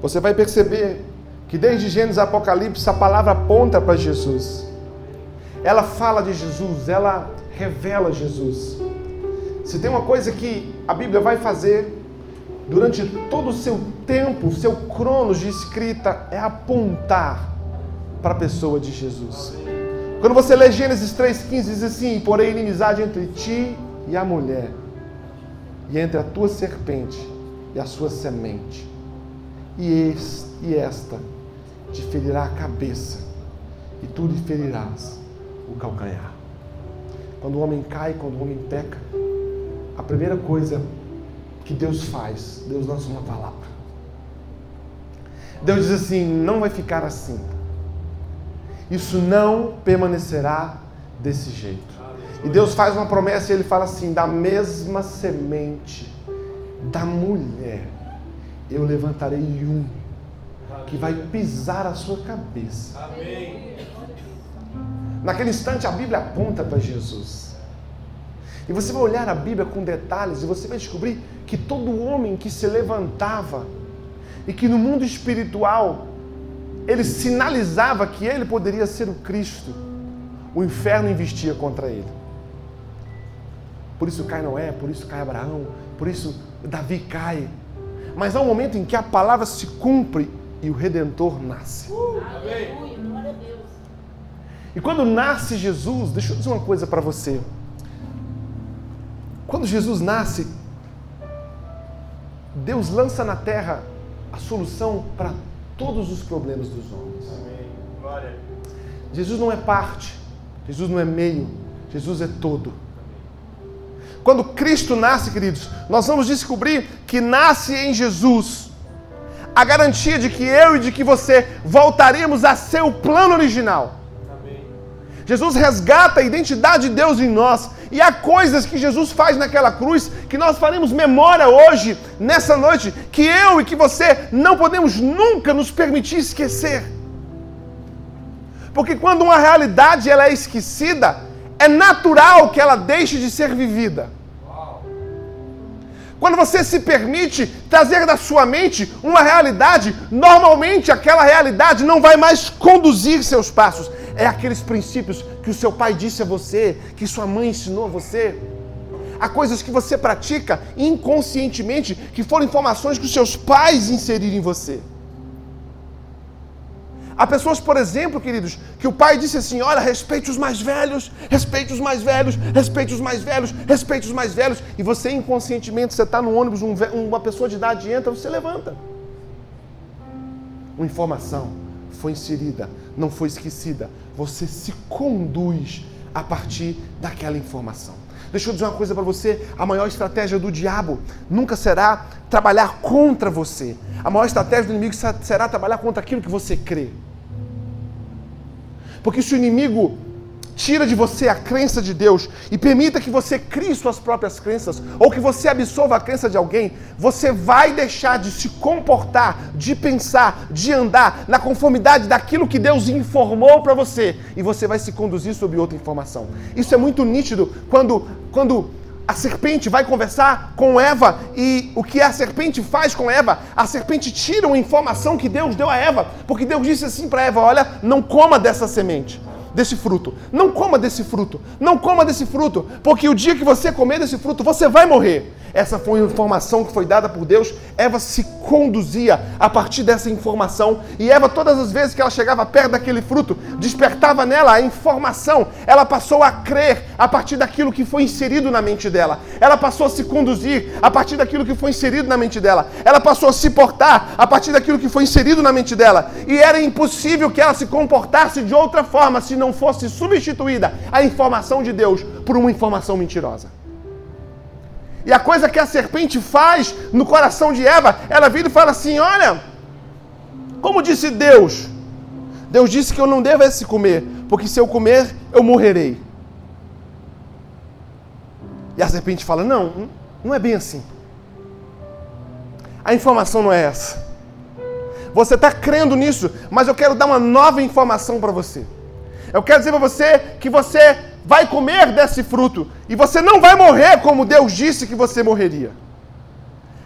você vai perceber que desde Gênesis Apocalipse a palavra aponta para Jesus. Ela fala de Jesus, ela revela Jesus. Se tem uma coisa que a Bíblia vai fazer durante todo o seu tempo, seu cronos de escrita, é apontar para a pessoa de Jesus. Quando você lê Gênesis 3,15, diz assim: Porém, inimizade entre ti e a mulher, e entre a tua serpente e a sua semente, e, este, e esta te ferirá a cabeça, e tu lhe ferirás o calcanhar. Quando o homem cai, quando o homem peca, a primeira coisa que Deus faz, Deus lança uma palavra. Deus diz assim: não vai ficar assim. Isso não permanecerá desse jeito. E Deus faz uma promessa e ele fala assim: da mesma semente da mulher, eu levantarei um que vai pisar a sua cabeça. Amém. Naquele instante a Bíblia aponta para Jesus. E você vai olhar a Bíblia com detalhes e você vai descobrir que todo homem que se levantava e que no mundo espiritual ele sinalizava que ele poderia ser o Cristo, o inferno investia contra ele. Por isso cai Noé, por isso cai Abraão, por isso Davi cai. Mas há um momento em que a palavra se cumpre e o Redentor nasce. E quando nasce Jesus, deixa eu dizer uma coisa para você. Quando Jesus nasce, Deus lança na terra a solução para todos os problemas dos homens. Jesus não é parte, Jesus não é meio, Jesus é todo. Quando Cristo nasce, queridos, nós vamos descobrir que nasce em Jesus a garantia de que eu e de que você voltaremos a ser o plano original. Jesus resgata a identidade de Deus em nós. E há coisas que Jesus faz naquela cruz que nós faremos memória hoje, nessa noite, que eu e que você não podemos nunca nos permitir esquecer. Porque quando uma realidade ela é esquecida, é natural que ela deixe de ser vivida. Quando você se permite trazer da sua mente uma realidade, normalmente aquela realidade não vai mais conduzir seus passos. É aqueles princípios que o seu pai disse a você, que sua mãe ensinou a você. Há coisas que você pratica inconscientemente, que foram informações que os seus pais inseriram em você. Há pessoas, por exemplo, queridos, que o pai disse assim: olha, respeite os mais velhos, respeite os mais velhos, respeite os mais velhos, respeite os mais velhos. E você inconscientemente, você está no ônibus, um, uma pessoa de idade entra, você levanta. Uma informação foi inserida, não foi esquecida. Você se conduz a partir daquela informação. Deixa eu dizer uma coisa para você: a maior estratégia do diabo nunca será trabalhar contra você. A maior estratégia do inimigo será trabalhar contra aquilo que você crê. Porque se o inimigo tira de você a crença de Deus e permita que você crie suas próprias crenças ou que você absorva a crença de alguém, você vai deixar de se comportar, de pensar, de andar na conformidade daquilo que Deus informou para você e você vai se conduzir sobre outra informação. Isso é muito nítido quando quando a serpente vai conversar com Eva e o que a serpente faz com Eva? A serpente tira uma informação que Deus deu a Eva, porque Deus disse assim para Eva: Olha, não coma dessa semente, desse fruto. Não coma desse fruto. Não coma desse fruto, porque o dia que você comer desse fruto, você vai morrer. Essa foi uma informação que foi dada por Deus. Eva se conduzia a partir dessa informação. E Eva, todas as vezes que ela chegava perto daquele fruto, despertava nela a informação. Ela passou a crer a partir daquilo que foi inserido na mente dela. Ela passou a se conduzir a partir daquilo que foi inserido na mente dela. Ela passou a se portar a partir daquilo que foi inserido na mente dela. E era impossível que ela se comportasse de outra forma se não fosse substituída a informação de Deus por uma informação mentirosa. E a coisa que a serpente faz no coração de Eva, ela vira e fala assim: Olha, como disse Deus, Deus disse que eu não devesse comer, porque se eu comer, eu morrerei. E a serpente fala: Não, não é bem assim. A informação não é essa. Você está crendo nisso, mas eu quero dar uma nova informação para você. Eu quero dizer para você que você vai comer desse fruto e você não vai morrer como Deus disse que você morreria.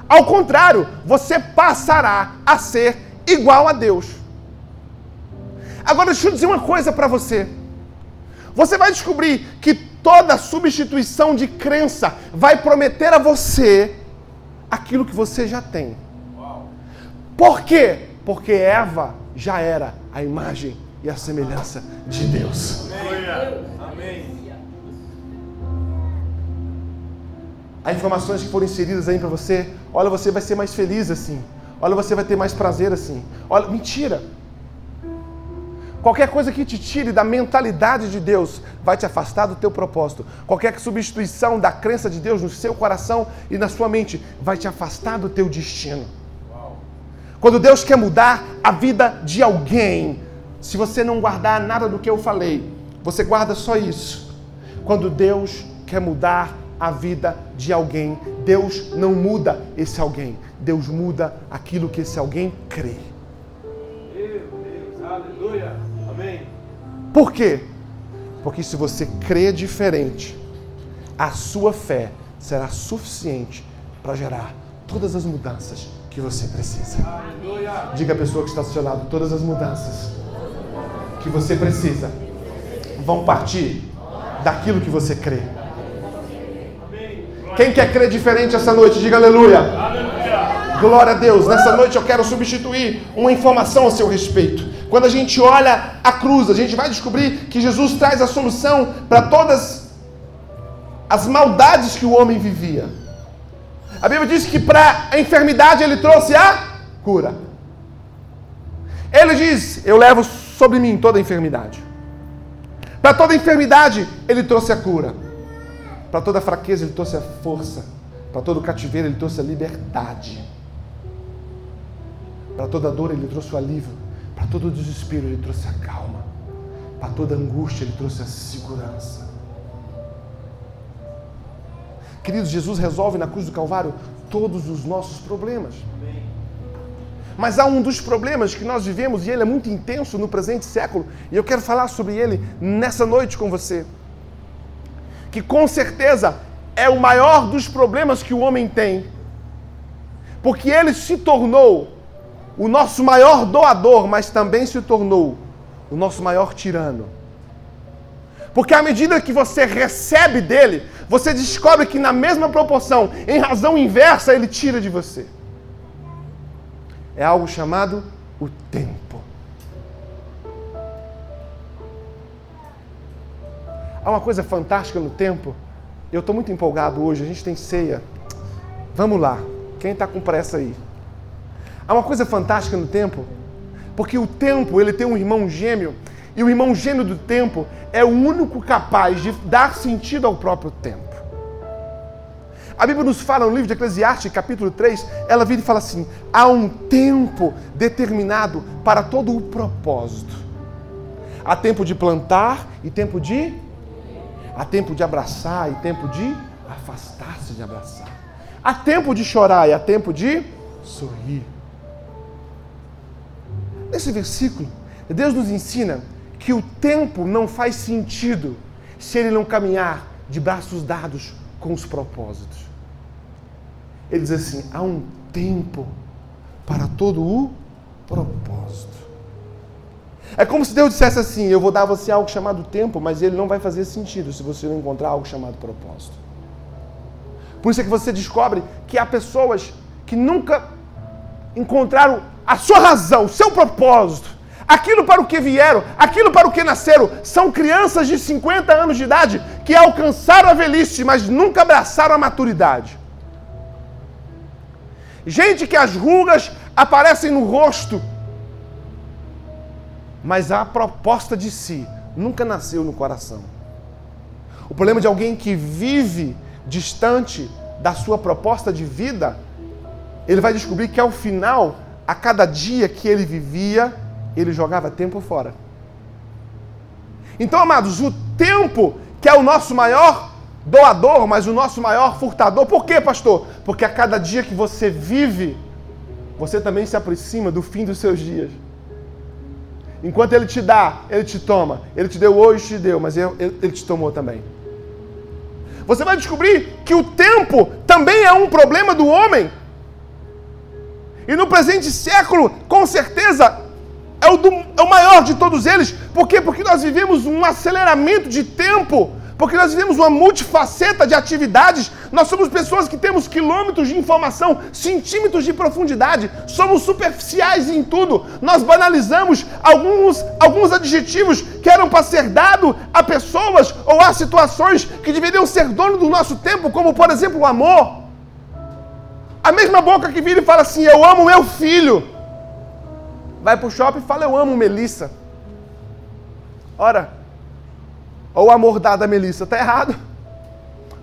Ao contrário, você passará a ser igual a Deus. Agora, deixa eu dizer uma coisa para você. Você vai descobrir que toda substituição de crença vai prometer a você aquilo que você já tem. Por quê? Porque Eva já era a imagem e a semelhança de Deus. Amém. Há informações que foram inseridas aí para você. Olha, você vai ser mais feliz assim. Olha, você vai ter mais prazer assim. Olha, mentira. Qualquer coisa que te tire da mentalidade de Deus vai te afastar do teu propósito. Qualquer substituição da crença de Deus no seu coração e na sua mente vai te afastar do teu destino. Quando Deus quer mudar a vida de alguém, se você não guardar nada do que eu falei, você guarda só isso. Quando Deus quer mudar a vida de alguém, Deus não muda esse alguém, Deus muda aquilo que esse alguém crê. Meu Deus, aleluia. Amém. Por quê? Porque se você crê diferente, a sua fé será suficiente para gerar todas as mudanças que você precisa. Diga à pessoa que está ao seu lado: todas as mudanças que você precisa vão partir daquilo que você crê. Quem quer crer diferente essa noite, diga aleluia. aleluia. Glória a Deus. Nessa noite eu quero substituir uma informação a seu respeito. Quando a gente olha a cruz, a gente vai descobrir que Jesus traz a solução para todas as maldades que o homem vivia. A Bíblia diz que para a enfermidade ele trouxe a cura. Ele diz: Eu levo sobre mim toda enfermidade. Para toda enfermidade ele trouxe a cura. Para toda fraqueza ele trouxe a força. Para todo cativeiro ele trouxe a liberdade. Para toda dor ele trouxe o alívio. Para todo desespero, Ele trouxe a calma. Para toda angústia, Ele trouxe a segurança. Queridos, Jesus resolve na cruz do Calvário todos os nossos problemas. Mas há um dos problemas que nós vivemos e ele é muito intenso no presente século, e eu quero falar sobre ele nessa noite com você. Que com certeza é o maior dos problemas que o homem tem, porque ele se tornou o nosso maior doador, mas também se tornou o nosso maior tirano. Porque à medida que você recebe dele, você descobre que na mesma proporção, em razão inversa, ele tira de você. É algo chamado o tempo. Há uma coisa fantástica no tempo. Eu estou muito empolgado hoje, a gente tem ceia. Vamos lá. Quem está com pressa aí? Há uma coisa fantástica no tempo, porque o tempo ele tem um irmão gêmeo, e o irmão gêmeo do tempo é o único capaz de dar sentido ao próprio tempo. A Bíblia nos fala no livro de Eclesiastes, capítulo 3, ela vira e fala assim: há um tempo determinado para todo o propósito. Há tempo de plantar e tempo de. Há tempo de abraçar e tempo de afastar-se de abraçar. Há tempo de chorar e há tempo de sorrir. Nesse versículo, Deus nos ensina que o tempo não faz sentido se ele não caminhar de braços dados com os propósitos. Ele diz assim: há um tempo para todo o propósito. É como se Deus dissesse assim: eu vou dar a você algo chamado tempo, mas ele não vai fazer sentido se você não encontrar algo chamado propósito. Por isso é que você descobre que há pessoas que nunca encontraram a sua razão, o seu propósito, aquilo para o que vieram, aquilo para o que nasceram, são crianças de 50 anos de idade que alcançaram a velhice, mas nunca abraçaram a maturidade. Gente que as rugas aparecem no rosto, mas a proposta de si nunca nasceu no coração. O problema de alguém que vive distante da sua proposta de vida ele vai descobrir que ao final, a cada dia que ele vivia, ele jogava tempo fora. Então, amados, o tempo que é o nosso maior doador, mas o nosso maior furtador. Por quê, pastor? Porque a cada dia que você vive, você também se aproxima do fim dos seus dias. Enquanto ele te dá, ele te toma. Ele te deu hoje, te deu, mas ele, te tomou também. Você vai descobrir que o tempo também é um problema do homem. E no presente século, com certeza, é o, do, é o maior de todos eles. Por quê? Porque nós vivemos um aceleramento de tempo porque nós vivemos uma multifaceta de atividades. Nós somos pessoas que temos quilômetros de informação, centímetros de profundidade, somos superficiais em tudo. Nós banalizamos alguns, alguns adjetivos que eram para ser dado a pessoas ou a situações que deveriam ser dono do nosso tempo, como por exemplo o amor. A mesma boca que vira e fala assim: Eu amo meu filho. Vai para o shopping e fala: Eu amo Melissa. Ora, ou o amor dado a Melissa está errado,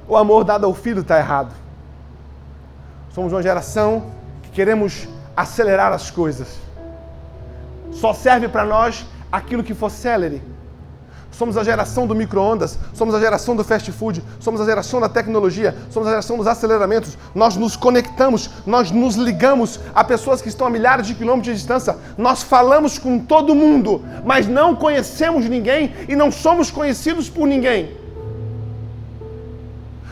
ou o amor dado ao filho está errado. Somos uma geração que queremos acelerar as coisas. Só serve para nós aquilo que for celery. Somos a geração do micro-ondas, somos a geração do fast food, somos a geração da tecnologia, somos a geração dos aceleramentos. Nós nos conectamos, nós nos ligamos a pessoas que estão a milhares de quilômetros de distância. Nós falamos com todo mundo, mas não conhecemos ninguém e não somos conhecidos por ninguém.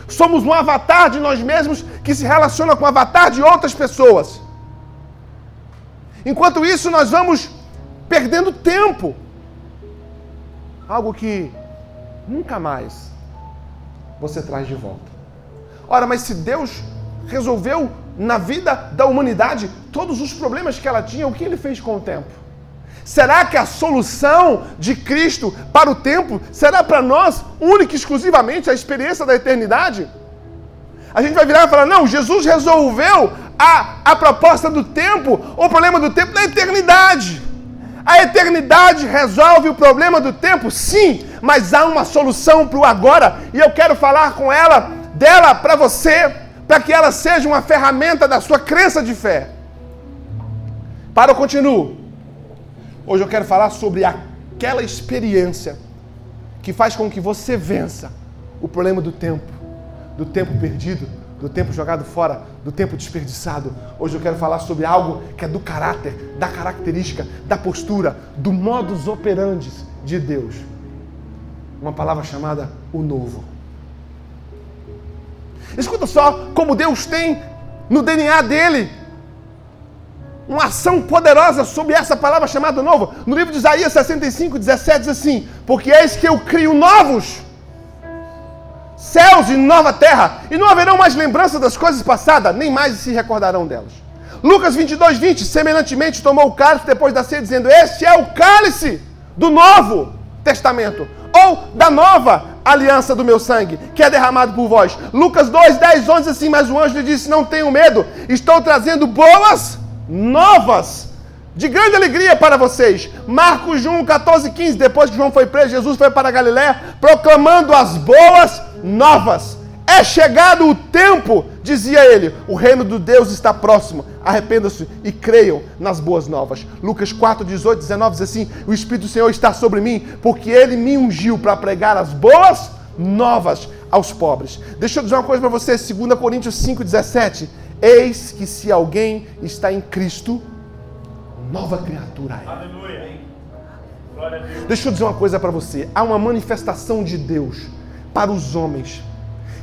Somos um avatar de nós mesmos que se relaciona com o avatar de outras pessoas. Enquanto isso, nós vamos perdendo tempo algo que nunca mais você traz de volta. Ora, mas se Deus resolveu na vida da humanidade todos os problemas que ela tinha, o que ele fez com o tempo? Será que a solução de Cristo para o tempo será para nós única e exclusivamente a experiência da eternidade? A gente vai virar e falar: não, Jesus resolveu a, a proposta do tempo, o problema do tempo na eternidade. A eternidade resolve o problema do tempo? Sim, mas há uma solução para o agora e eu quero falar com ela, dela para você, para que ela seja uma ferramenta da sua crença de fé. Para eu continuo. Hoje eu quero falar sobre aquela experiência que faz com que você vença o problema do tempo, do tempo perdido, do tempo jogado fora, do tempo desperdiçado. Hoje eu quero falar sobre algo que é do caráter, da característica, da postura, do modus operandi de Deus. Uma palavra chamada o novo. Escuta só como Deus tem no DNA dele uma ação poderosa sobre essa palavra chamada novo. No livro de Isaías 65, 17 diz assim: Porque eis que eu crio novos céus e nova terra, e não haverão mais lembrança das coisas passadas, nem mais se recordarão delas. Lucas 22, 20, semelhantemente tomou o cálice depois da ceia, dizendo: Este é o cálice do novo testamento, ou da nova aliança do meu sangue, que é derramado por vós. Lucas 2, 10, 11, assim, mas o anjo lhe disse: Não tenham medo, estou trazendo boas novas de grande alegria para vocês. Marcos 1, 14, 15. Depois que João foi preso, Jesus foi para Galiléia proclamando as boas novas. É chegado o tempo, dizia ele, o reino do Deus está próximo. Arrependam-se e creiam nas boas novas. Lucas 4, 18, 19 diz assim: O Espírito do Senhor está sobre mim, porque ele me ungiu para pregar as boas novas aos pobres. Deixa eu dizer uma coisa para você, 2 Coríntios 5, 17. Eis que se alguém está em Cristo, nova criatura é. Aleluia. Deixa eu dizer uma coisa para você. Há uma manifestação de Deus para os homens,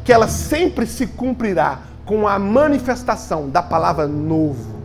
que ela sempre se cumprirá com a manifestação da palavra novo.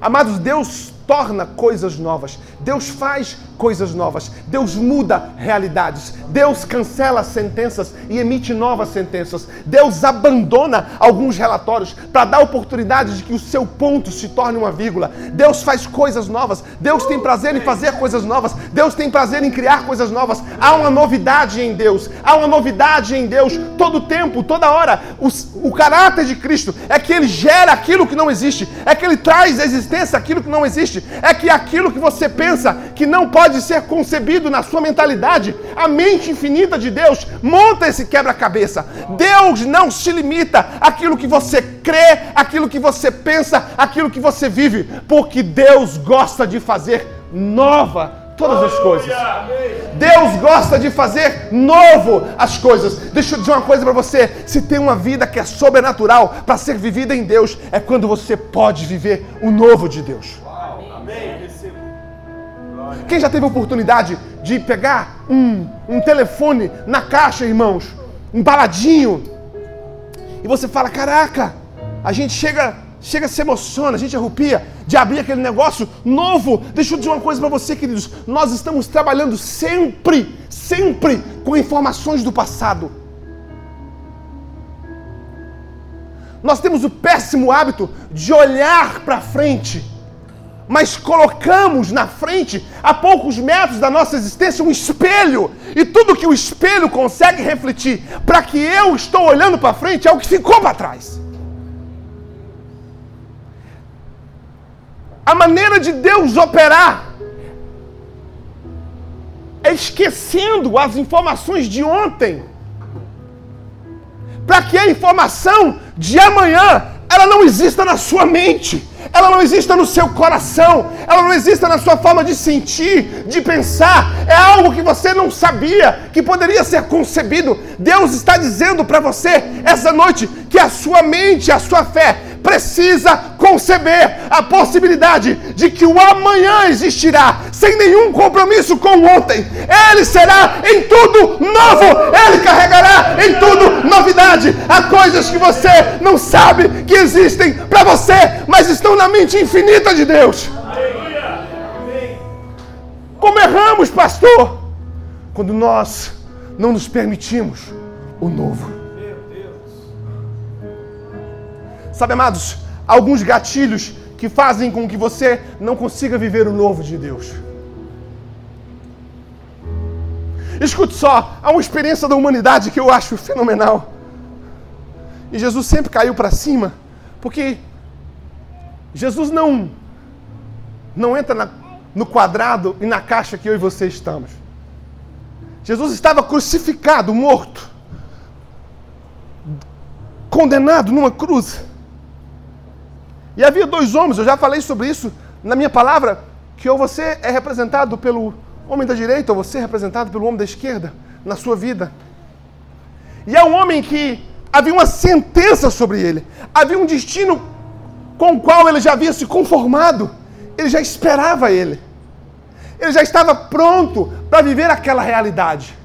Amados, Deus torna coisas novas. Deus faz coisas novas. Deus muda realidades. Deus cancela sentenças e emite novas sentenças. Deus abandona alguns relatórios para dar oportunidade de que o seu ponto se torne uma vírgula. Deus faz coisas novas. Deus tem prazer em fazer coisas novas. Deus tem prazer em criar coisas novas. Há uma novidade em Deus. Há uma novidade em Deus todo tempo, toda hora. O, o caráter de Cristo é que ele gera aquilo que não existe. É que ele traz à existência aquilo que não existe é que aquilo que você pensa que não pode ser concebido na sua mentalidade, a mente infinita de Deus monta esse quebra-cabeça. Deus não se limita àquilo que você crê, àquilo que você pensa, àquilo que você vive, porque Deus gosta de fazer nova todas as coisas. Deus gosta de fazer novo as coisas. Deixa eu dizer uma coisa para você: se tem uma vida que é sobrenatural para ser vivida em Deus, é quando você pode viver o novo de Deus. Quem já teve oportunidade de pegar um, um telefone na caixa, irmãos? Um baladinho. E você fala: Caraca, a gente chega, chega se emociona, a gente arrupia de abrir aquele negócio novo. Deixa eu dizer uma coisa para você, queridos. Nós estamos trabalhando sempre, sempre com informações do passado. Nós temos o péssimo hábito de olhar para frente, mas colocamos na frente, a poucos metros da nossa existência, um espelho. E tudo que o espelho consegue refletir para que eu estou olhando para frente é o que ficou para trás. A maneira de Deus operar é esquecendo as informações de ontem para que a informação de amanhã ela não exista na sua mente, ela não exista no seu coração, ela não exista na sua forma de sentir, de pensar. É algo que você não sabia que poderia ser concebido. Deus está dizendo para você essa noite que a sua mente, a sua fé precisa conceber a possibilidade de que o amanhã existirá sem nenhum compromisso com o ontem. Ele será em tudo novo, ele carregará em tudo novidade. Há coisas que você não sabe que existem para você, mas estão na mente infinita de Deus. Como erramos, pastor, quando nós não nos permitimos o novo. Sabe, amados, alguns gatilhos que fazem com que você não consiga viver o novo de Deus. Escute só, há uma experiência da humanidade que eu acho fenomenal. E Jesus sempre caiu para cima, porque Jesus não não entra na, no quadrado e na caixa que eu e você estamos. Jesus estava crucificado, morto, condenado numa cruz. E havia dois homens, eu já falei sobre isso na minha palavra, que ou você é representado pelo homem da direita, ou você é representado pelo homem da esquerda na sua vida. E é um homem que havia uma sentença sobre ele, havia um destino com o qual ele já havia se conformado, ele já esperava ele, ele já estava pronto para viver aquela realidade.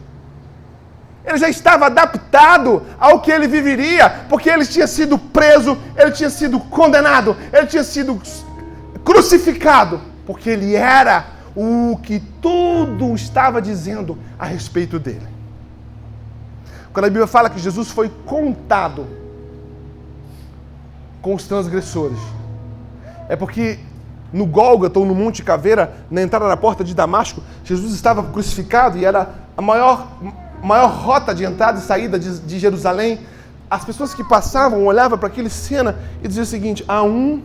Ele já estava adaptado ao que ele viveria, porque ele tinha sido preso, ele tinha sido condenado, ele tinha sido crucificado, porque ele era o que tudo estava dizendo a respeito dele. Quando a Bíblia fala que Jesus foi contado com os transgressores, é porque no Gólgota ou no Monte Caveira, na entrada da porta de Damasco, Jesus estava crucificado e era a maior maior rota de entrada e saída de, de Jerusalém, as pessoas que passavam olhavam para aquele cena e diziam o seguinte: há um,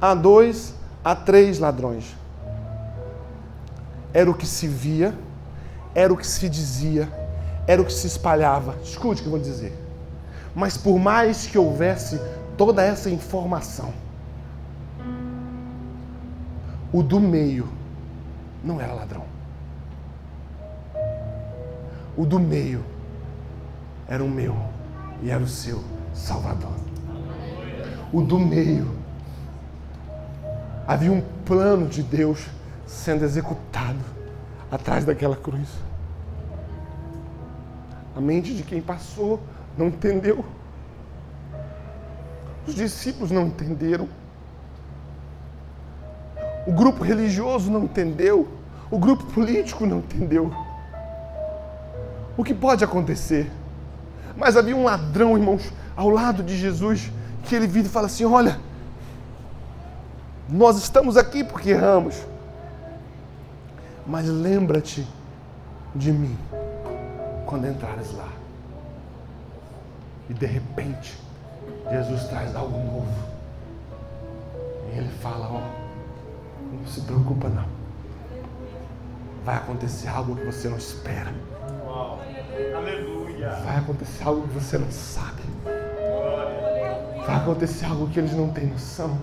há dois, há três ladrões. Era o que se via, era o que se dizia, era o que se espalhava. Escute o que eu vou dizer. Mas por mais que houvesse toda essa informação, o do meio não era ladrão. O do meio era o meu e era o seu Salvador. O do meio havia um plano de Deus sendo executado atrás daquela cruz. A mente de quem passou não entendeu. Os discípulos não entenderam. O grupo religioso não entendeu. O grupo político não entendeu o que pode acontecer. Mas havia um ladrão, irmãos, ao lado de Jesus, que ele vira e fala assim: Olha, nós estamos aqui porque erramos, mas lembra-te de mim quando entrares lá. E de repente, Jesus traz algo novo. E ele fala: Ó, não se preocupa, não. Vai acontecer algo que você não espera. Aleluia. Vai acontecer algo que você não sabe. Vai acontecer algo que eles não têm noção.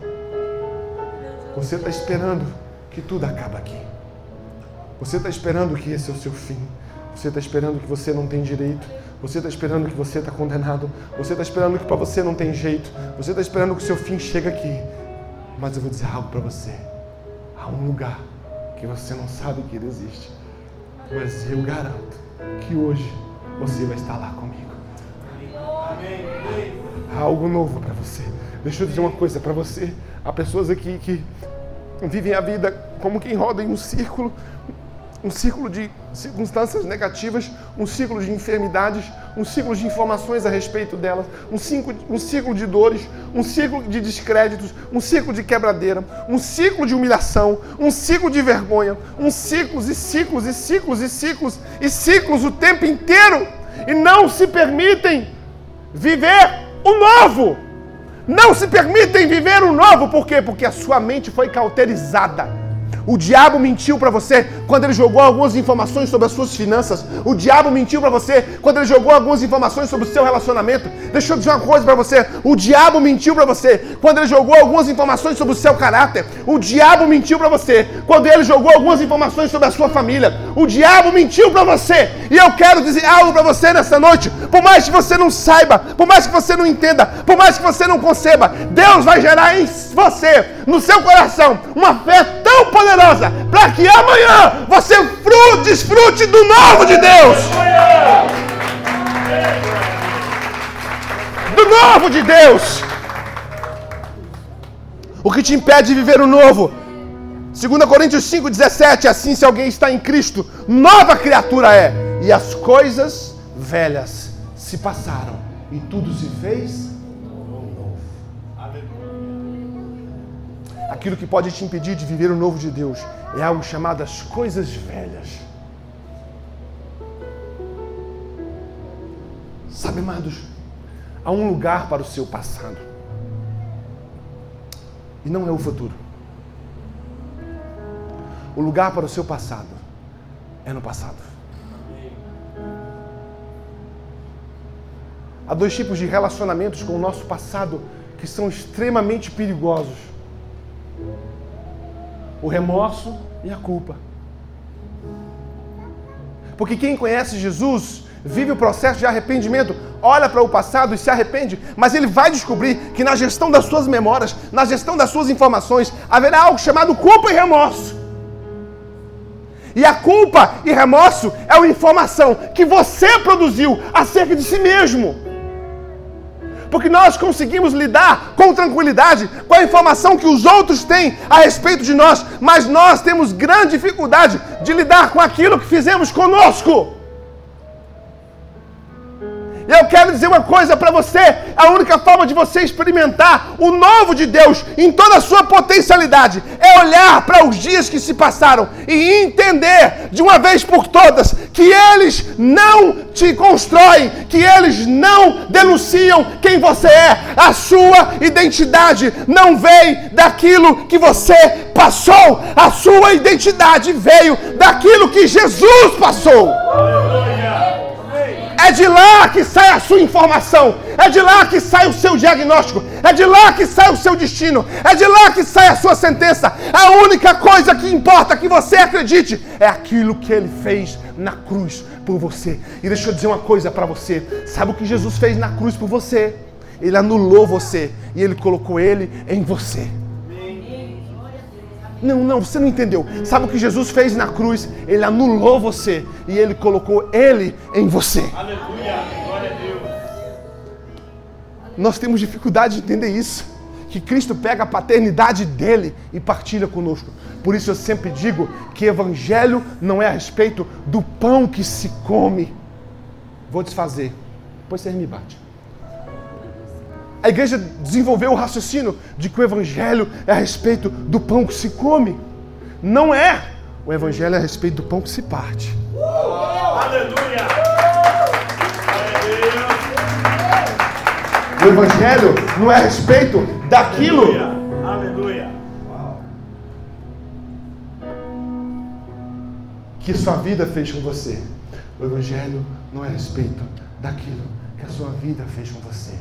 Você está esperando que tudo acabe aqui. Você está esperando que esse é o seu fim. Você está esperando que você não tem direito. Você está esperando que você está condenado. Você está esperando que para você não tem jeito. Você está esperando que o seu fim chegue aqui. Mas eu vou dizer algo para você. Há um lugar que você não sabe que ele existe. Mas eu garanto que hoje você vai estar lá comigo. Há algo novo para você. Deixa eu dizer uma coisa para você. Há pessoas aqui que vivem a vida como quem roda em um círculo, um círculo de circunstâncias negativas, um ciclo de enfermidades, um ciclo de informações a respeito delas, um ciclo, um ciclo de dores, um ciclo de descréditos, um ciclo de quebradeira, um ciclo de humilhação, um ciclo de vergonha, um ciclos e ciclos e ciclos e ciclos e ciclos o tempo inteiro e não se permitem viver o novo. Não se permitem viver o novo, por quê? Porque a sua mente foi cauterizada o diabo mentiu para você quando ele jogou algumas informações sobre as suas finanças. O diabo mentiu para você quando ele jogou algumas informações sobre o seu relacionamento. Deixa eu dizer uma coisa para você. O diabo mentiu para você quando ele jogou algumas informações sobre o seu caráter. O diabo mentiu para você quando ele jogou algumas informações sobre a sua família. O diabo mentiu para você. E eu quero dizer algo para você nessa noite. Por mais que você não saiba, por mais que você não entenda, por mais que você não conceba, Deus vai gerar em você, no seu coração, uma fé tão poderosa poderosa para que amanhã você desfrute do novo de Deus. Do novo de Deus. O que te impede de viver o novo? 2 Coríntios 5,17, assim se alguém está em Cristo, nova criatura é. E as coisas velhas se passaram e tudo se fez Aquilo que pode te impedir de viver o novo de Deus é algo chamado as coisas velhas. Sabe, amados, há um lugar para o seu passado. E não é o futuro. O lugar para o seu passado é no passado. Há dois tipos de relacionamentos com o nosso passado que são extremamente perigosos o remorso e a culpa. Porque quem conhece Jesus vive o processo de arrependimento, olha para o passado e se arrepende, mas ele vai descobrir que na gestão das suas memórias, na gestão das suas informações, haverá algo chamado culpa e remorso. E a culpa e remorso é uma informação que você produziu acerca de si mesmo porque nós conseguimos lidar com tranquilidade com a informação que os outros têm a respeito de nós, mas nós temos grande dificuldade de lidar com aquilo que fizemos conosco. Eu quero dizer uma coisa para você: a única forma de você experimentar o novo de Deus em toda a sua potencialidade é olhar para os dias que se passaram e entender de uma vez por todas que eles não te constroem, que eles não denunciam quem você é. A sua identidade não vem daquilo que você passou, a sua identidade veio daquilo que Jesus passou. É de lá que sai a sua informação. É de lá que sai o seu diagnóstico. É de lá que sai o seu destino. É de lá que sai a sua sentença. A única coisa que importa que você acredite é aquilo que ele fez na cruz por você. E deixa eu dizer uma coisa para você. Sabe o que Jesus fez na cruz por você? Ele anulou você e ele colocou ele em você. Não, não, você não entendeu. Sabe o que Jesus fez na cruz? Ele anulou você e ele colocou ele em você. Aleluia, glória a Deus. Nós temos dificuldade de entender isso. Que Cristo pega a paternidade dele e partilha conosco. Por isso eu sempre digo que evangelho não é a respeito do pão que se come. Vou desfazer. Depois você me bate. A igreja desenvolveu o raciocínio de que o evangelho é a respeito do pão que se come. Não é. O evangelho é a respeito do pão que se parte. Uh! Aleluia! O evangelho não é a respeito daquilo. Aleluia! Aleluia! Que sua vida fez com você. O evangelho não é a respeito daquilo que a sua vida fez com você.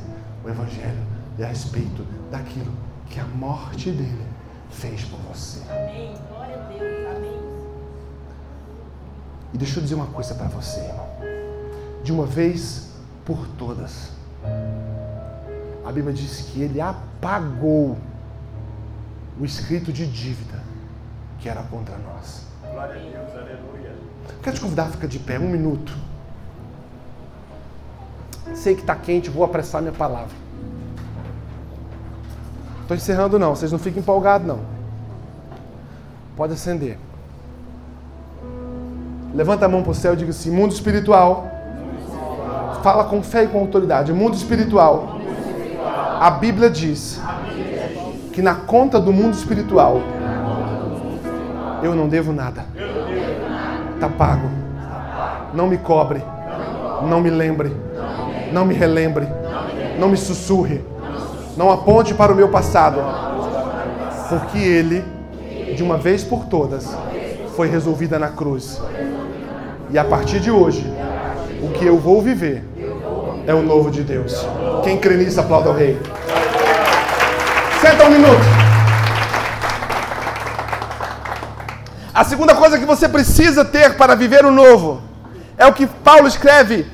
O Evangelho é a respeito daquilo que a morte dele fez por você. Amém. Glória a Deus. Amém. E deixa eu dizer uma coisa para você, irmão. De uma vez por todas. A Bíblia diz que ele apagou o escrito de dívida que era contra nós. Glória a Deus, aleluia. Quero te convidar a ficar de pé um minuto. Sei que está quente, vou apressar minha palavra. Estou encerrando não, vocês não fiquem empolgados não. Pode acender. Levanta a mão para o céu e diga assim: mundo espiritual. Fala com fé e com autoridade. Mundo espiritual. A Bíblia diz que na conta do mundo espiritual eu não devo nada. Está pago. Não me cobre. Não me lembre. Não me relembre. Não me sussurre. Não aponte para o meu passado. Porque ele, de uma vez por todas, foi resolvida na cruz. E a partir de hoje, o que eu vou viver é o novo de Deus. Quem crê nisso, aplauda o rei. Senta um minuto. A segunda coisa que você precisa ter para viver o novo é o que Paulo escreve,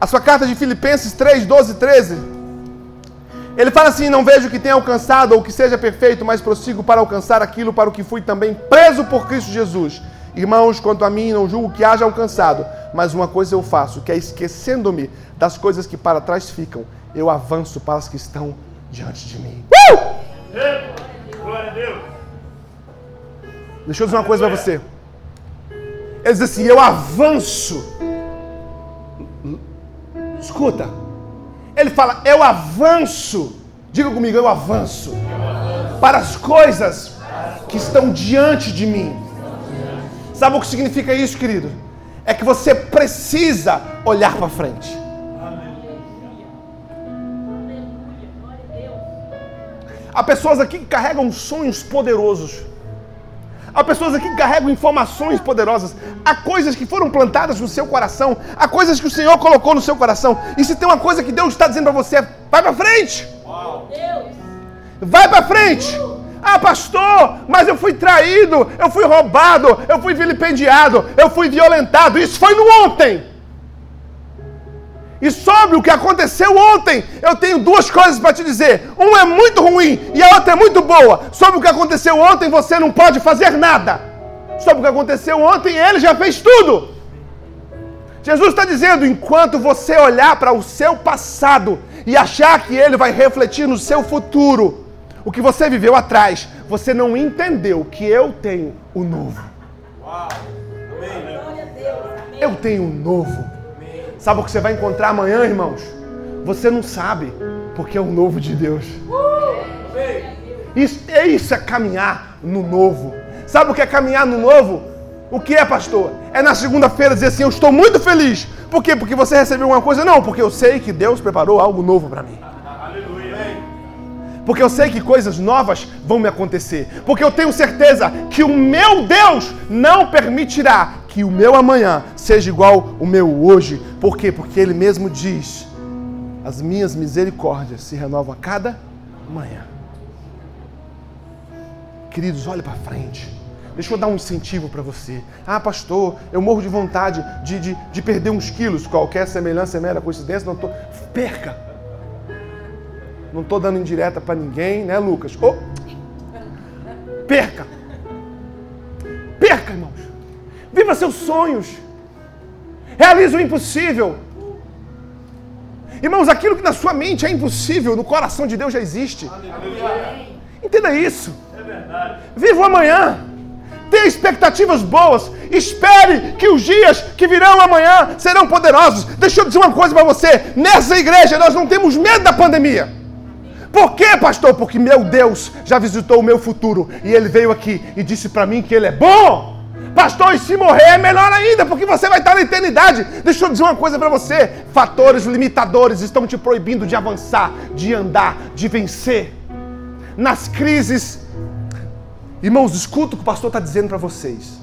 a sua carta de Filipenses 3, 12 e 13. Ele fala assim: Não vejo que tenha alcançado ou que seja perfeito, mas prossigo para alcançar aquilo para o que fui também preso por Cristo Jesus. Irmãos, quanto a mim, não julgo que haja alcançado, mas uma coisa eu faço, que é esquecendo-me das coisas que para trás ficam, eu avanço para as que estão diante de mim. Uh! Glória a Deus! Deixa eu dizer uma coisa para você. Ele diz assim: Eu avanço. Escuta. Ele fala: Eu avanço. Diga comigo: Eu avanço. Para as coisas que estão diante de mim. Sabe o que significa isso, querido? É que você precisa olhar para frente. Há pessoas aqui que carregam sonhos poderosos. Há pessoas aqui que carregam informações poderosas. Há coisas que foram plantadas no seu coração. Há coisas que o Senhor colocou no seu coração. E se tem uma coisa que Deus está dizendo para você, vai para frente. Vai para frente. Ah, pastor, mas eu fui traído, eu fui roubado, eu fui vilipendiado, eu fui violentado. Isso foi no ontem. E sobre o que aconteceu ontem, eu tenho duas coisas para te dizer. Uma é muito ruim e a outra é muito boa. Sobre o que aconteceu ontem, você não pode fazer nada. Sobre o que aconteceu ontem, ele já fez tudo. Jesus está dizendo: enquanto você olhar para o seu passado e achar que ele vai refletir no seu futuro, o que você viveu atrás, você não entendeu que eu tenho o novo. Eu tenho o novo. Sabe o que você vai encontrar amanhã, irmãos? Você não sabe, porque é o novo de Deus. Isso, é isso é caminhar no novo. Sabe o que é caminhar no novo? O que é, pastor? É na segunda-feira dizer assim: Eu estou muito feliz. Por quê? Porque você recebeu uma coisa? Não, porque eu sei que Deus preparou algo novo para mim. Porque eu sei que coisas novas vão me acontecer. Porque eu tenho certeza que o meu Deus não permitirá que o meu amanhã seja igual o meu hoje. Por quê? Porque Ele mesmo diz: as minhas misericórdias se renovam a cada manhã. Queridos, olhe para frente. Deixa eu dar um incentivo para você. Ah, pastor, eu morro de vontade de, de, de perder uns quilos. Qualquer semelhança é mera coincidência. Não tô... Perca! Não estou dando indireta para ninguém, né, Lucas? Oh. Perca! Perca, irmãos! Viva seus sonhos! Realize o impossível! Irmãos, aquilo que na sua mente é impossível, no coração de Deus já existe. Entenda isso. Viva o amanhã. Tenha expectativas boas. Espere que os dias que virão amanhã serão poderosos. Deixa eu dizer uma coisa para você. Nessa igreja nós não temos medo da pandemia. Por quê, pastor? Porque meu Deus já visitou o meu futuro e ele veio aqui e disse para mim que ele é bom. Pastor, e se morrer é melhor ainda, porque você vai estar na eternidade. Deixa eu dizer uma coisa para você: fatores limitadores estão te proibindo de avançar, de andar, de vencer. Nas crises, irmãos, escuta o que o pastor está dizendo para vocês.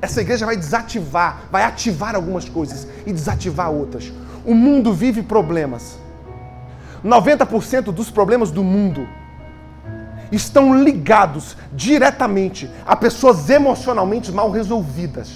Essa igreja vai desativar, vai ativar algumas coisas e desativar outras. O mundo vive problemas. 90% dos problemas do mundo estão ligados diretamente a pessoas emocionalmente mal resolvidas.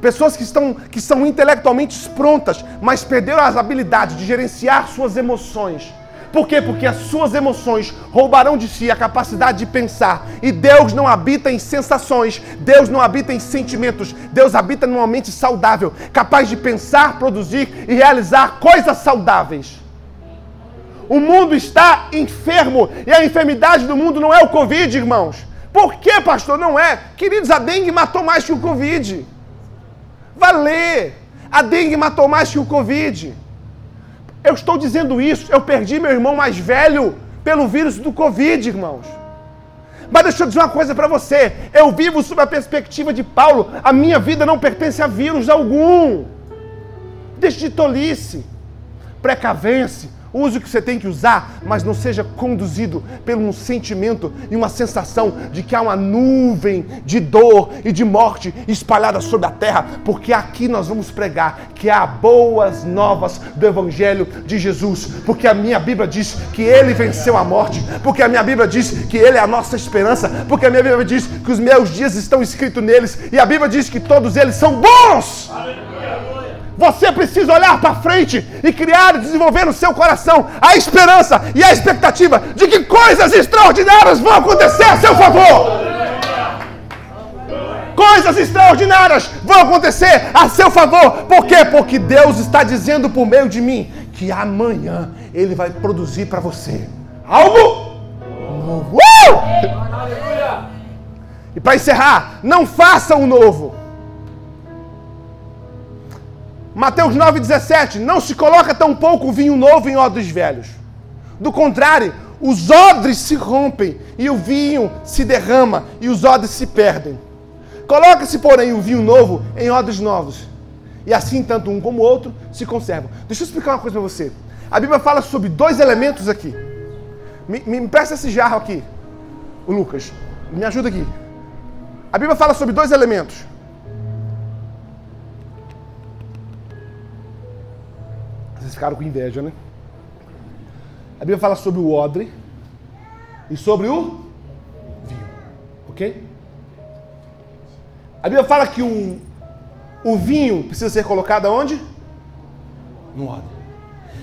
Pessoas que, estão, que são intelectualmente prontas, mas perderam as habilidades de gerenciar suas emoções. Por quê? Porque as suas emoções roubarão de si a capacidade de pensar. E Deus não habita em sensações, Deus não habita em sentimentos, Deus habita numa mente saudável, capaz de pensar, produzir e realizar coisas saudáveis. O mundo está enfermo e a enfermidade do mundo não é o Covid, irmãos. Por que, pastor? Não é. Queridos, a dengue matou mais que o Covid. Valer. A dengue matou mais que o Covid. Eu estou dizendo isso. Eu perdi meu irmão mais velho pelo vírus do Covid, irmãos. Mas deixa eu dizer uma coisa para você. Eu vivo sob a perspectiva de Paulo. A minha vida não pertence a vírus algum. Deixe de tolice. Precavence Use o que você tem que usar, mas não seja conduzido por um sentimento e uma sensação de que há uma nuvem de dor e de morte espalhada sobre a terra, porque aqui nós vamos pregar que há boas novas do Evangelho de Jesus, porque a minha Bíblia diz que ele venceu a morte, porque a minha Bíblia diz que ele é a nossa esperança, porque a minha Bíblia diz que os meus dias estão escritos neles e a Bíblia diz que todos eles são bons. Aleluia. Você precisa olhar para frente e criar e desenvolver no seu coração a esperança e a expectativa de que coisas extraordinárias vão acontecer a seu favor. Coisas extraordinárias vão acontecer a seu favor. Por quê? Porque Deus está dizendo por meio de mim que amanhã Ele vai produzir para você algo novo. Uh! E para encerrar, não faça o novo Mateus 9,17, não se coloca tão pouco vinho novo em odres velhos. Do contrário, os odres se rompem e o vinho se derrama e os odres se perdem. Coloca-se, porém, o vinho novo em odres novos. E assim, tanto um como o outro se conservam. Deixa eu explicar uma coisa para você. A Bíblia fala sobre dois elementos aqui. Me, me, esse jarro aqui, o Lucas. Me ajuda aqui. A Bíblia fala sobre dois elementos. Vocês ficaram com inveja, né? A Bíblia fala sobre o odre e sobre o vinho. Ok? A Bíblia fala que o, o vinho precisa ser colocado aonde? No odre.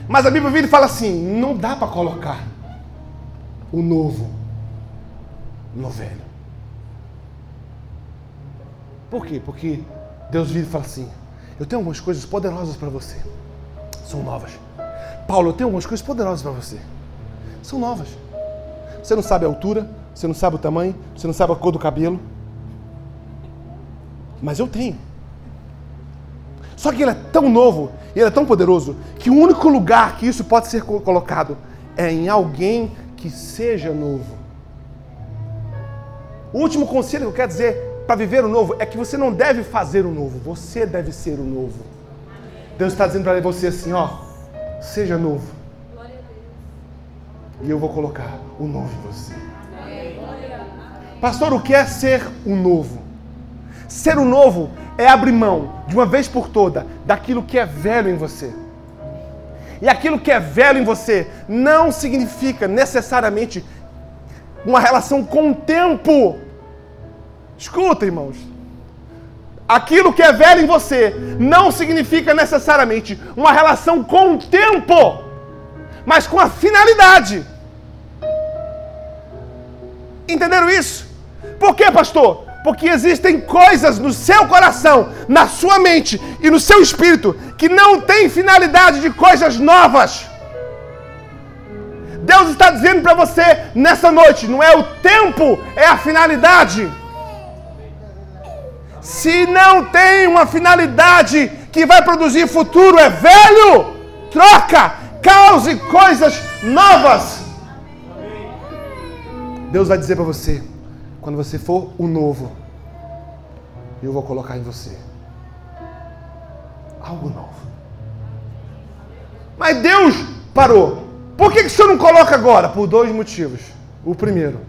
Mas a Bíblia vira e fala assim: não dá para colocar o novo no velho. Por quê? Porque Deus vira e fala assim: eu tenho algumas coisas poderosas para você são novas. Paulo, eu tenho algumas coisas poderosas para você. São novas. Você não sabe a altura, você não sabe o tamanho, você não sabe a cor do cabelo. Mas eu tenho. Só que ele é tão novo, e ele é tão poderoso, que o único lugar que isso pode ser colocado é em alguém que seja novo. O último conselho que eu quero dizer para viver o novo é que você não deve fazer o novo, você deve ser o novo. Deus está dizendo para você assim, ó, seja novo. E eu vou colocar o novo em você. Pastor, o que é ser o novo? Ser o novo é abrir mão, de uma vez por toda, daquilo que é velho em você. E aquilo que é velho em você não significa necessariamente uma relação com o tempo. Escuta, irmãos aquilo que é velho em você não significa necessariamente uma relação com o tempo, mas com a finalidade. Entenderam isso? Por quê, pastor? Porque existem coisas no seu coração, na sua mente e no seu espírito que não têm finalidade de coisas novas. Deus está dizendo para você nessa noite: não é o tempo, é a finalidade. Se não tem uma finalidade que vai produzir futuro, é velho, troca, cause coisas novas. Deus vai dizer para você, quando você for o novo, eu vou colocar em você algo novo. Mas Deus parou. Por que, que o Senhor não coloca agora? Por dois motivos. O primeiro,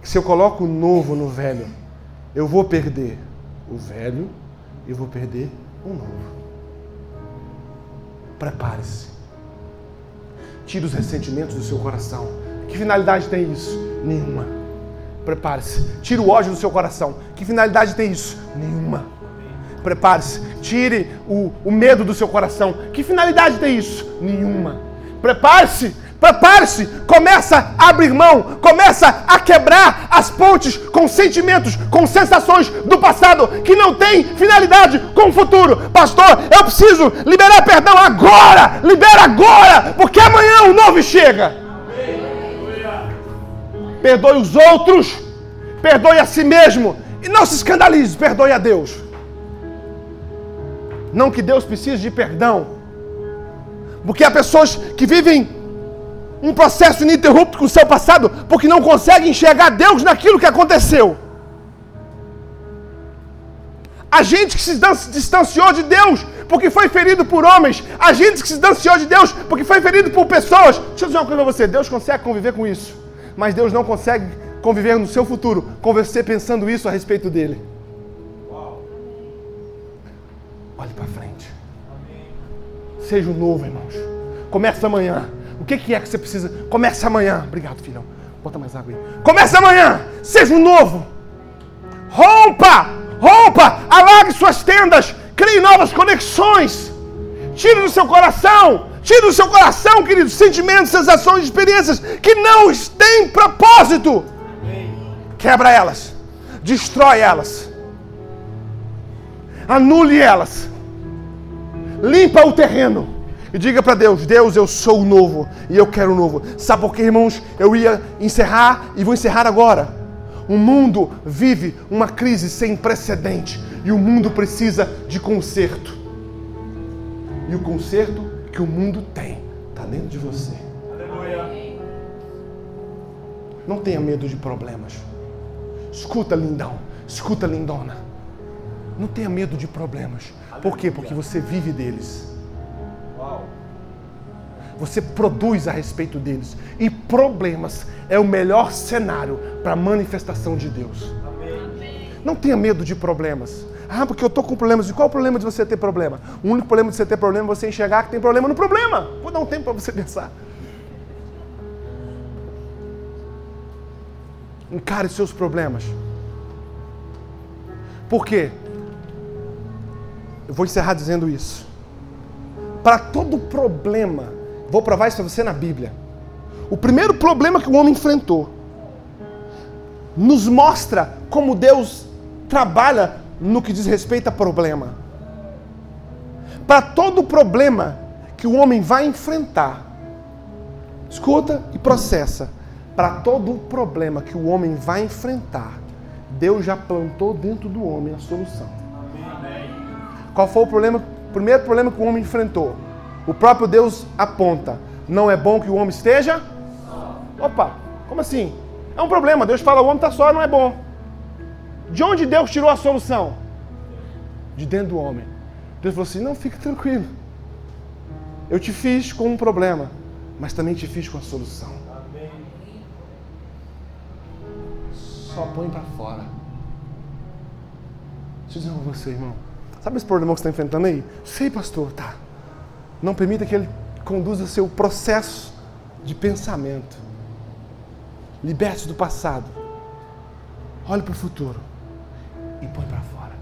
que se eu coloco o novo no velho, eu vou perder o velho e vou perder o novo. Prepare-se. Tire os ressentimentos do seu coração. Que finalidade tem isso? Nenhuma. Prepare-se. Tire o ódio do seu coração. Que finalidade tem isso? Nenhuma. Prepare-se. Tire o, o medo do seu coração. Que finalidade tem isso? Nenhuma. Prepare-se Prepare-se, começa a abrir mão, começa a quebrar as pontes com sentimentos, com sensações do passado que não tem finalidade com o futuro. Pastor, eu preciso liberar perdão agora, libera agora, porque amanhã o novo chega. Perdoe os outros, perdoe a si mesmo e não se escandalize, perdoe a Deus. Não que Deus precise de perdão, porque há pessoas que vivem um processo ininterrupto com o seu passado, porque não consegue enxergar Deus naquilo que aconteceu. A gente que se distanciou de Deus porque foi ferido por homens. A gente que se distanciou de Deus porque foi ferido por pessoas. Deixa eu dizer uma coisa para você: Deus consegue conviver com isso. Mas Deus não consegue conviver no seu futuro com você pensando isso a respeito dele. Olhe para frente. Seja o novo, irmãos. Começa amanhã. O que, é que você precisa? Comece amanhã. Obrigado, filhão. Bota mais água aí. Comece amanhã. Seja um novo. Rompa! Rompa! Alague suas tendas. Crie novas conexões. Tire do seu coração. Tire do seu coração, queridos, sentimentos, sensações, experiências que não têm propósito. Quebra elas. Destrói elas. Anule elas. Limpa o terreno e diga para Deus: Deus, eu sou o novo e eu quero o novo. Sabe por quê, irmãos? Eu ia encerrar e vou encerrar agora. O mundo vive uma crise sem precedente e o mundo precisa de conserto. E o conserto que o mundo tem está dentro de você. Aleluia. Não tenha medo de problemas. Escuta, lindão. Escuta, lindona. Não tenha medo de problemas. Por quê? Porque você vive deles. Você produz a respeito deles. E problemas é o melhor cenário para a manifestação de Deus. Amém. Não tenha medo de problemas. Ah, porque eu estou com problemas. E qual é o problema de você ter problema? O único problema de você ter problema é você enxergar que tem problema no problema. Vou dar um tempo para você pensar. Encare seus problemas. Por quê? Eu vou encerrar dizendo isso. Para todo problema Vou provar isso para você na Bíblia. O primeiro problema que o homem enfrentou nos mostra como Deus trabalha no que diz respeito a problema. Para todo problema que o homem vai enfrentar, escuta e processa. Para todo problema que o homem vai enfrentar, Deus já plantou dentro do homem a solução. Qual foi o problema? O primeiro problema que o homem enfrentou? O próprio Deus aponta: não é bom que o homem esteja? Opa, como assim? É um problema. Deus fala: o homem está só, não é bom. De onde Deus tirou a solução? De dentro do homem. Deus falou assim: não, fique tranquilo. Eu te fiz com um problema, mas também te fiz com a solução. Só põe para fora. Deixa eu dizer com você, irmão. Sabe esse problema que você está enfrentando aí? Sei, pastor, tá. Não permita que ele conduza seu processo de pensamento. Liberte-se do passado. Olhe para o futuro e põe para fora.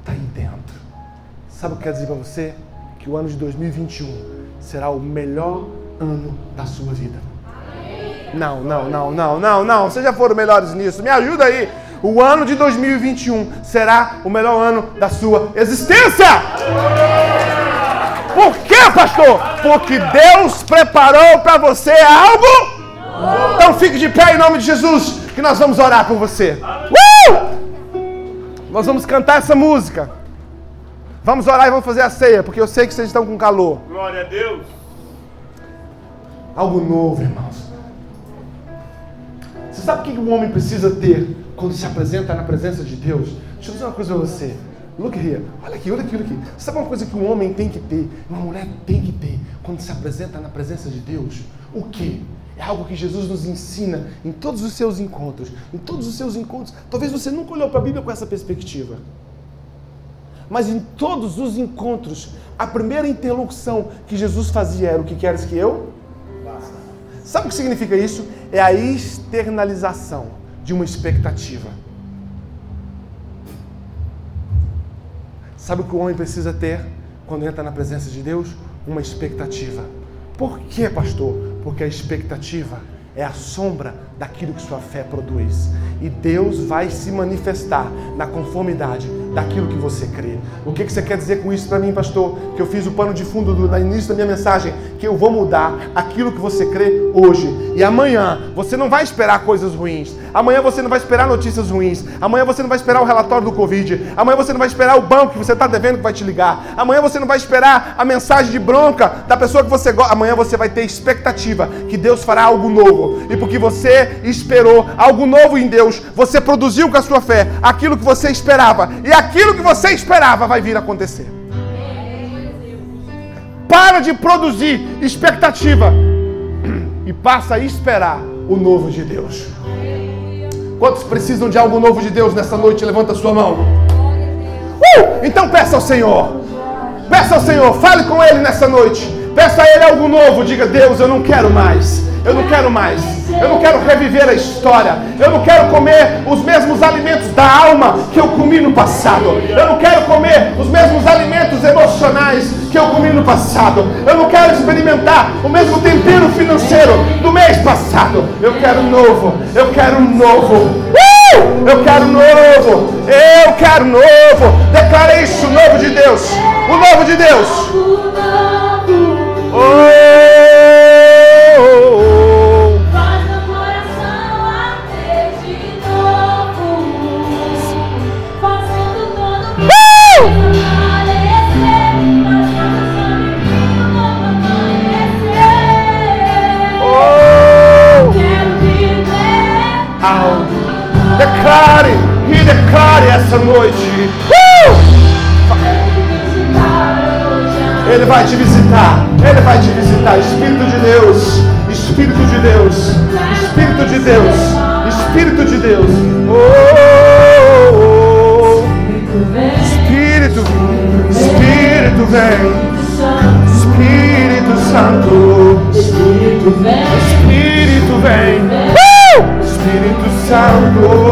Está aí dentro. Sabe o que quer dizer para você? Que o ano de 2021 será o melhor ano da sua vida. Não, não, não, não, não, não. Vocês já foram melhores nisso. Me ajuda aí. O ano de 2021 será o melhor ano da sua existência. Por quê, pastor? Porque Deus preparou para você algo. Então fique de pé em nome de Jesus, que nós vamos orar por você. Uh! Nós vamos cantar essa música. Vamos orar e vamos fazer a ceia, porque eu sei que vocês estão com calor. Glória a Deus. Algo novo, irmãos. Você sabe o que o homem precisa ter quando se apresenta na presença de Deus? Deixa eu dizer uma coisa para você. Look here. Olha aqui, olha aqui, olha aqui. Sabe uma coisa que um homem tem que ter, uma mulher tem que ter, quando se apresenta na presença de Deus? O quê? É algo que Jesus nos ensina em todos os seus encontros. Em todos os seus encontros. Talvez você nunca olhou para a Bíblia com essa perspectiva. Mas em todos os encontros, a primeira interlocução que Jesus fazia era: O que queres que eu? Sabe o que significa isso? É a externalização de uma expectativa. Sabe o que o homem precisa ter quando entra na presença de Deus? Uma expectativa. Por quê, pastor? Porque a expectativa é a sombra daquilo que sua fé produz. E Deus vai se manifestar na conformidade daquilo que você crê. O que, você quer dizer com isso para mim, pastor? Que eu fiz o pano de fundo do, no início da minha mensagem, que eu vou mudar aquilo que você crê hoje. E amanhã você não vai esperar coisas ruins. Amanhã você não vai esperar notícias ruins. Amanhã você não vai esperar o relatório do Covid. Amanhã você não vai esperar o banco que você está devendo que vai te ligar. Amanhã você não vai esperar a mensagem de bronca da pessoa que você gosta. Amanhã você vai ter expectativa que Deus fará algo novo. E porque você esperou algo novo em Deus, você produziu com a sua fé aquilo que você esperava. E aquilo que você esperava vai vir acontecer. Para de produzir expectativa e passa a esperar o novo de Deus. Quantos precisam de algo novo de Deus nessa noite? Levanta sua mão. Uh! Então peça ao Senhor. Peça ao Senhor, fale com Ele nessa noite. Peça a Ele algo novo. Diga, Deus, eu não quero mais. Eu não quero mais. Eu não quero reviver a história. Eu não quero comer os mesmos alimentos da alma que eu comi no passado. Eu não quero comer os mesmos alimentos emocionais que eu comi no passado. Eu não quero experimentar o mesmo tempero financeiro do mês passado. Eu quero novo. Eu quero novo. Uh! Eu quero novo. Eu quero novo. Declarei isso, o novo de Deus. O novo de Deus. Declare e declare essa noite. Uh! Ele vai te visitar. Ele vai te visitar. Espírito de Deus. Espírito de Deus. Espírito de Deus. Espírito de Deus. Oh, oh, oh. Espírito. Espírito vem. Espírito Santo. Espírito vem. Espírito Santo.